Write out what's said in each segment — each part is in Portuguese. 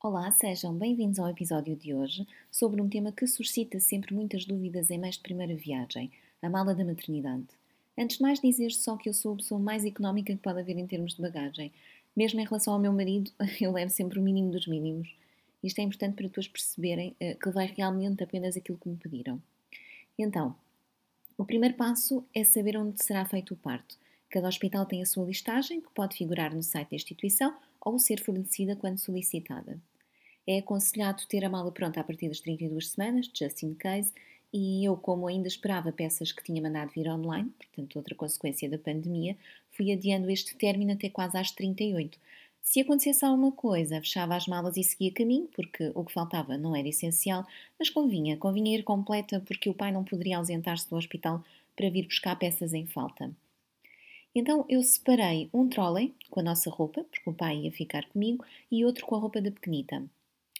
Olá, sejam bem-vindos ao episódio de hoje sobre um tema que suscita sempre muitas dúvidas em meios de primeira viagem, a mala da maternidade. Antes de mais dizer só que eu sou a pessoa mais económica que pode haver em termos de bagagem. Mesmo em relação ao meu marido, eu levo sempre o mínimo dos mínimos. Isto é importante para todos perceberem uh, que vai realmente apenas aquilo que me pediram. Então, o primeiro passo é saber onde será feito o parto. Cada hospital tem a sua listagem, que pode figurar no site da instituição ou ser fornecida quando solicitada. É aconselhado ter a mala pronta a partir das 32 semanas, just in case, e eu, como ainda esperava peças que tinha mandado vir online, portanto, outra consequência da pandemia, fui adiando este término até quase às 38. Se acontecesse alguma coisa, fechava as malas e seguia caminho, porque o que faltava não era essencial, mas convinha, convinha ir completa, porque o pai não poderia ausentar-se do hospital para vir buscar peças em falta. Então eu separei um trolley com a nossa roupa, porque o pai ia ficar comigo, e outro com a roupa da pequenita.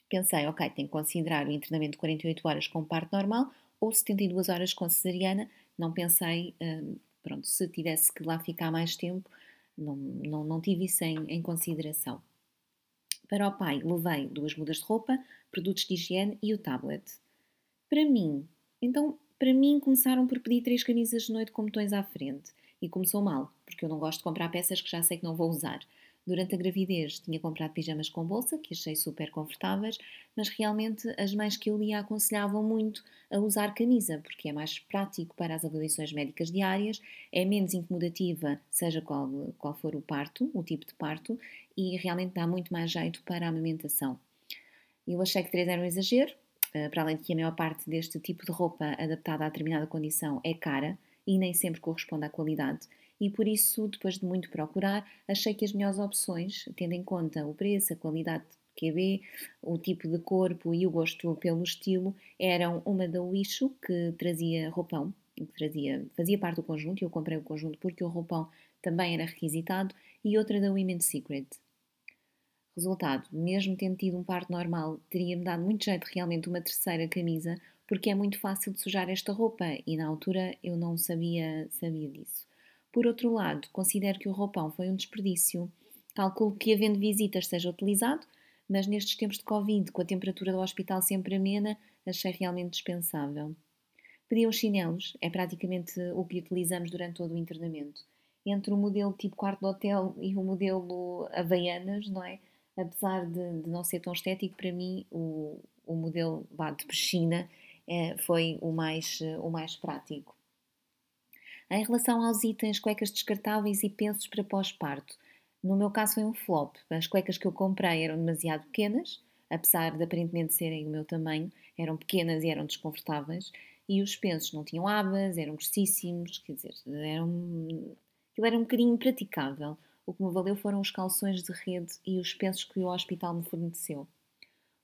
Pensei, ok, tenho que considerar o internamento de 48 horas com parto normal ou 72 horas com cesariana. Não pensei, hum, pronto, se tivesse que lá ficar mais tempo, não, não, não tive isso em, em consideração. Para o pai, levei duas mudas de roupa, produtos de higiene e o tablet. Para mim, então, para mim começaram por pedir três camisas de noite com botões à frente. E começou mal, porque eu não gosto de comprar peças que já sei que não vou usar. Durante a gravidez tinha comprado pijamas com bolsa, que achei super confortáveis, mas realmente as mães que eu lia aconselhavam muito a usar camisa, porque é mais prático para as avaliações médicas diárias, é menos incomodativa, seja qual, qual for o parto, o tipo de parto, e realmente dá muito mais jeito para a amamentação. Eu achei que três era um exagero, eh, para além de que a maior parte deste tipo de roupa adaptada a determinada condição é cara e nem sempre corresponde à qualidade e por isso, depois de muito procurar, achei que as melhores opções, tendo em conta o preço, a qualidade de QB, o tipo de corpo e o gosto pelo estilo, eram uma da Wisho, que trazia roupão, que trazia, fazia parte do conjunto, e eu comprei o conjunto porque o roupão também era requisitado, e outra da Women's Secret. Resultado, mesmo tendo tido um parto normal, teria-me dado muito jeito realmente uma terceira camisa, porque é muito fácil de sujar esta roupa e na altura eu não sabia, sabia disso. Por outro lado, considero que o roupão foi um desperdício. Calculo que, havendo visitas, seja utilizado, mas nestes tempos de Covid, com a temperatura do hospital sempre amena, achei realmente dispensável. Pedi uns chinelos, é praticamente o que utilizamos durante todo o internamento. Entre o modelo tipo quarto de hotel e o modelo Havaianas, não é? Apesar de, de não ser tão estético, para mim o, o modelo bah, de piscina foi o mais, o mais prático. Em relação aos itens, cuecas descartáveis e pensos para pós-parto, no meu caso foi um flop. As cuecas que eu comprei eram demasiado pequenas, apesar de aparentemente serem o meu tamanho, eram pequenas e eram desconfortáveis. E os pensos não tinham abas, eram grossíssimos, quer dizer, eram, aquilo era um bocadinho impraticável. O que me valeu foram os calções de rede e os pensos que o hospital me forneceu.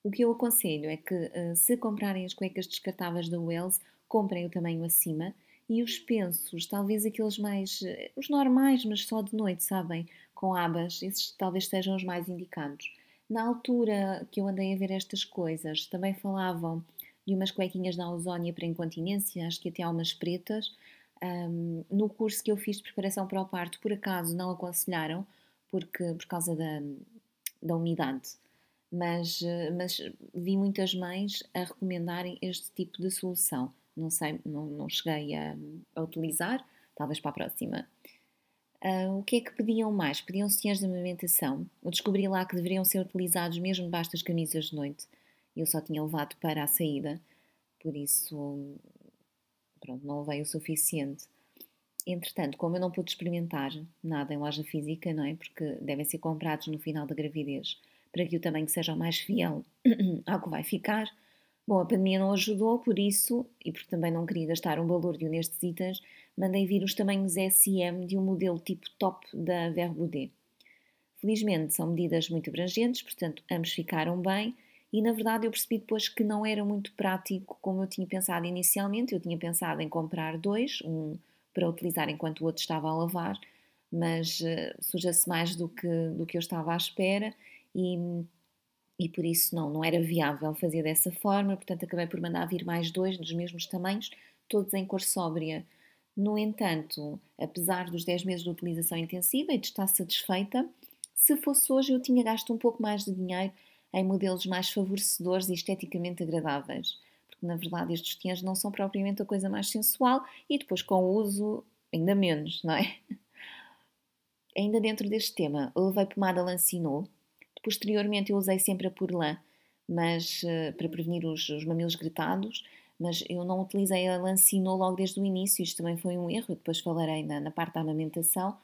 O que eu aconselho é que, eh, se comprarem as cuecas descartáveis da Wells, comprem o tamanho acima e os pensos, talvez aqueles mais, eh, os normais, mas só de noite, sabem? Com abas, esses talvez sejam os mais indicados. Na altura que eu andei a ver estas coisas, também falavam de umas cuequinhas da Ausónia para incontinência, acho que até há umas pretas. Um, no curso que eu fiz de preparação para o parto, por acaso não aconselharam, porque, por causa da, da umidade. Mas, eh, mas vi muitas mães a recomendarem este tipo de solução não sei, não, não cheguei a, a, utilizar, talvez para a próxima. Uh, o que é que pediam mais? Pediam sutiãs de amamentação. Eu descobri lá que deveriam ser utilizados mesmo debaixo das camisas de noite. Eu só tinha levado para a saída, por isso, pronto, não levei o suficiente. Entretanto, como eu não pude experimentar nada em loja física, não é? Porque devem ser comprados no final da gravidez, para que o tamanho seja o mais fiel ao que vai ficar, Bom, a pandemia não ajudou, por isso, e porque também não queria gastar um balúrdio nestes itens, mandei vir os tamanhos SM de um modelo tipo top da Verbaudet. Felizmente são medidas muito abrangentes, portanto ambos ficaram bem e na verdade eu percebi depois que não era muito prático como eu tinha pensado inicialmente. Eu tinha pensado em comprar dois, um para utilizar enquanto o outro estava a lavar, mas uh, suja-se mais do que, do que eu estava à espera e e por isso não, não era viável fazer dessa forma, portanto acabei por mandar vir mais dois dos mesmos tamanhos, todos em cor sóbria. No entanto, apesar dos 10 meses de utilização intensiva e de estar satisfeita, se fosse hoje eu tinha gasto um pouco mais de dinheiro em modelos mais favorecedores e esteticamente agradáveis. Porque, na verdade, estes sutiãs não são propriamente a coisa mais sensual e depois, com o uso, ainda menos, não é? Ainda dentro deste tema, eu levei pomada Lancinot. Posteriormente, eu usei sempre a Purlan, mas uh, para prevenir os, os mamilos gretados, mas eu não utilizei a Lancinot logo desde o início. Isto também foi um erro. Depois falarei na, na parte da amamentação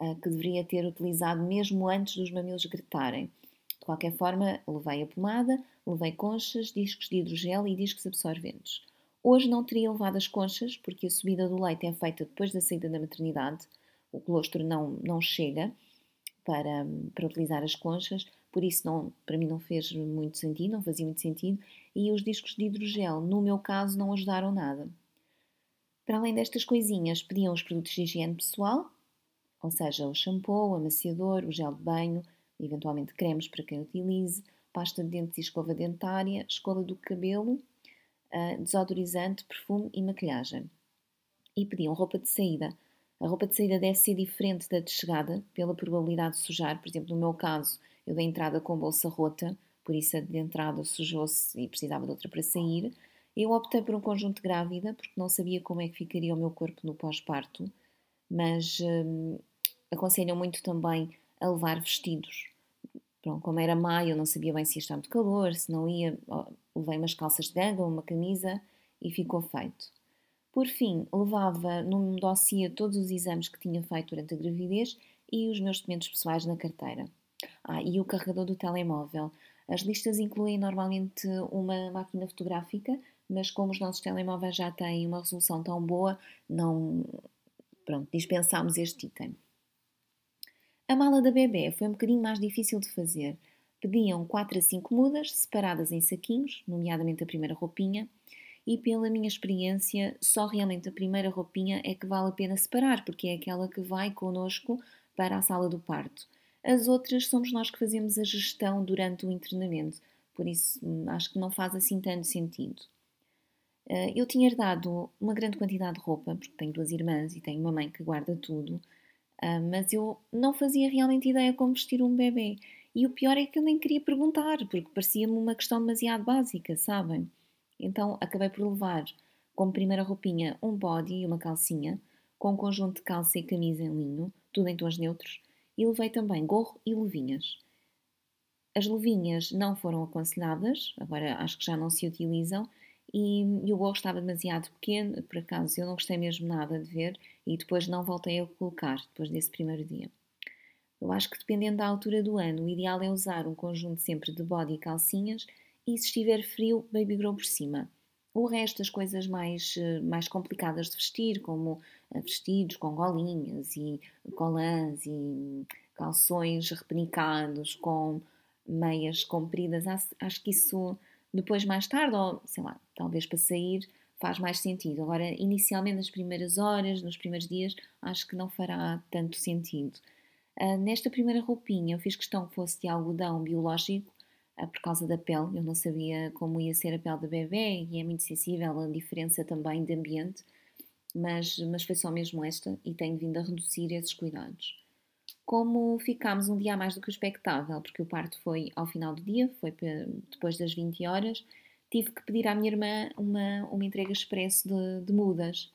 uh, que deveria ter utilizado mesmo antes dos mamilos gretarem. De qualquer forma, levei a pomada, levei conchas, discos de hidrogel e discos absorventes. Hoje não teria levado as conchas, porque a subida do leite é feita depois da saída da maternidade. O colostro não, não chega para, para utilizar as conchas, por isso não, para mim não fez muito sentido, não fazia muito sentido. E os discos de hidrogel, no meu caso, não ajudaram nada. Para além destas coisinhas, pediam os produtos de higiene pessoal, ou seja, o shampoo, o amaciador, o gel de banho, eventualmente cremes para quem utilize, pasta de dentes e escova dentária, escova do cabelo, uh, desodorizante, perfume e maquilhagem. E pediam roupa de saída. A roupa de saída deve ser diferente da de chegada, pela probabilidade de sujar. Por exemplo, no meu caso, eu dei entrada com bolsa rota, por isso a de entrada sujou-se e precisava de outra para sair. Eu optei por um conjunto grávida, porque não sabia como é que ficaria o meu corpo no pós-parto, mas hum, aconselham muito também a levar vestidos. Pronto, como era maio, eu não sabia bem se ia estar muito calor, se não ia, levei umas calças de ganga, uma camisa e ficou feito. Por fim, levava num dossiê todos os exames que tinha feito durante a gravidez e os meus documentos pessoais na carteira. Ah, e o carregador do telemóvel. As listas incluem normalmente uma máquina fotográfica, mas como os nossos telemóveis já têm uma resolução tão boa, não. Pronto, dispensámos este item. A mala da bebê foi um bocadinho mais difícil de fazer. Pediam 4 a 5 mudas, separadas em saquinhos, nomeadamente a primeira roupinha, e pela minha experiência, só realmente a primeira roupinha é que vale a pena separar, porque é aquela que vai connosco para a sala do parto. As outras somos nós que fazemos a gestão durante o internamento, por isso hum, acho que não faz assim tanto sentido. Eh, eu tinha herdado uma grande quantidade de roupa, porque tenho duas irmãs e tenho uma mãe que guarda tudo, Uh, mas eu não fazia realmente ideia como vestir um bebê. E o pior é que eu nem queria perguntar, porque parecia-me uma questão demasiado básica, sabem? Então acabei por levar como primeira roupinha um body e uma calcinha, com um conjunto de calça e camisa em linho, tudo em tons neutros, e levei também gorro e luvinhas. As luvinhas não foram aconselhadas, agora acho que já não se utilizam, e, e o gorro estava demasiado pequeno, por acaso eu não gostei mesmo nada de ver e depois não voltei a colocar, depois desse primeiro dia. Eu acho que dependendo da altura do ano, o ideal é usar um conjunto sempre de body e calcinhas e se estiver frio, baby grow por cima. O resto, as coisas mais, eh, mais complicadas de vestir, como eh, vestidos com golinhas e colãs e calções repenicados com meias compridas, acho que isso depois, mais tarde, ou sei lá, talvez para sair, faz mais sentido. Agora, inicialmente, nas primeiras horas, nos primeiros dias, acho que não fará tanto sentido. Uh, nesta primeira roupinha, eu fiz questão que fosse de algodão biológico, por causa da pele. Eu não sabia como ia ser a pele da bebê e é muito sensível a diferença também de ambiente, mas, mas foi só mesmo esta e tenho vindo a reduzir esses cuidados. Como ficámos um dia a mais do que o expectável, porque o parto foi ao final do dia, foi depois das 20 horas, tive que pedir à minha irmã uma, uma entrega expresso de, de mudas.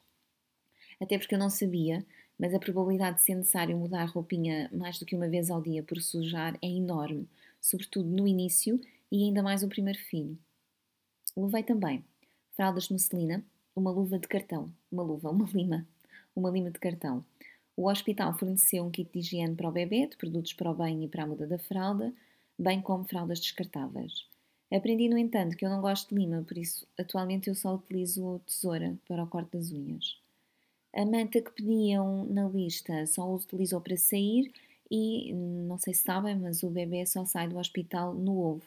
Até porque eu não sabia, mas a probabilidade de ser necessário mudar a roupinha mais do que uma vez ao dia por sujar é enorme, sobretudo no início e ainda mais o primeiro filho. Levei também fraldas de musselina, uma luva de cartão, uma luva, uma lima, uma lima de cartão, o hospital forneceu um kit de higiene para o bebê, de produtos para o banho e para a muda da fralda, bem como fraldas descartáveis. Aprendi, no entanto, que eu não gosto de lima, por isso atualmente eu só utilizo tesoura para o corte das unhas. A manta que pediam na lista só utilizou para sair e, não sei se sabem, mas o bebê só sai do hospital no ovo.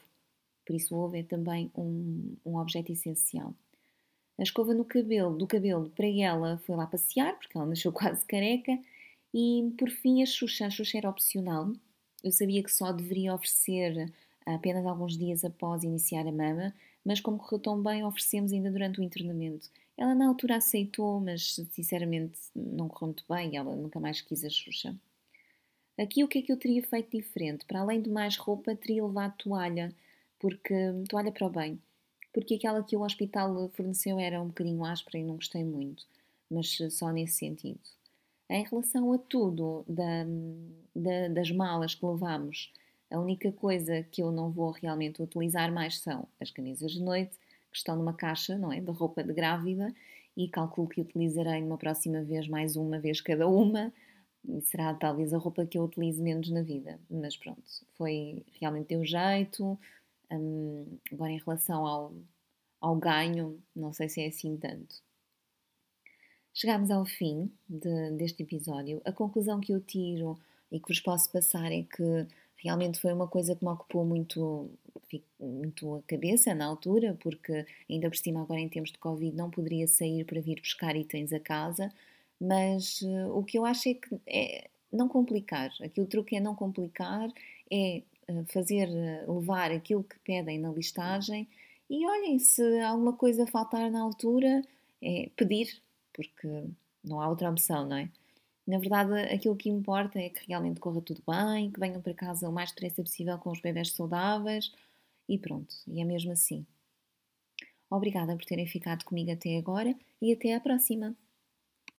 Por isso o ovo é também um, um objeto essencial. A escova no cabelo, do cabelo para ela foi lá passear, porque ela nasceu quase careca, e por fim, a Xuxa. A Xuxa era opcional. Eu sabia que só deveria oferecer apenas alguns dias após iniciar a mama, mas como correu tão bem, oferecemos ainda durante o internamento. Ela na altura aceitou, mas sinceramente não correu muito bem, ela nunca mais quis a Xuxa. Aqui o que é que eu teria feito diferente? Para além de mais roupa, teria levado toalha, porque toalha para o bem, porque aquela que o hospital forneceu era um bocadinho áspera e não gostei muito, mas só nesse sentido. Em relação a tudo da, da, das malas que levamos, a única coisa que eu não vou realmente utilizar mais são as camisas de noite, que estão numa caixa, não é? De roupa de grávida, e calculo que utilizarei numa próxima vez mais uma vez cada uma. E será talvez a roupa que eu utilize menos na vida. Mas pronto, foi realmente deu jeito. Hum, agora, em relação ao, ao ganho, não sei se é assim tanto. Chegamos ao fim de, deste episódio. A conclusão que eu tiro e que vos posso passar é que realmente foi uma coisa que me ocupou muito, muito a cabeça na altura, porque ainda por cima agora em tempos de Covid não poderia sair para vir buscar itens a casa, mas uh, o que eu acho é que é não complicar. Aqui o truque é não complicar, é uh, fazer, uh, levar aquilo que pedem na listagem e olhem, se alguma coisa faltar na altura, é pedir, porque não há outra opção, não é? Na verdade, aquilo que importa é que realmente corra tudo bem, que venham para casa o mais depressa possível com os bebés saudáveis e pronto, e é mesmo assim. Obrigada por terem ficado comigo até agora e até à próxima!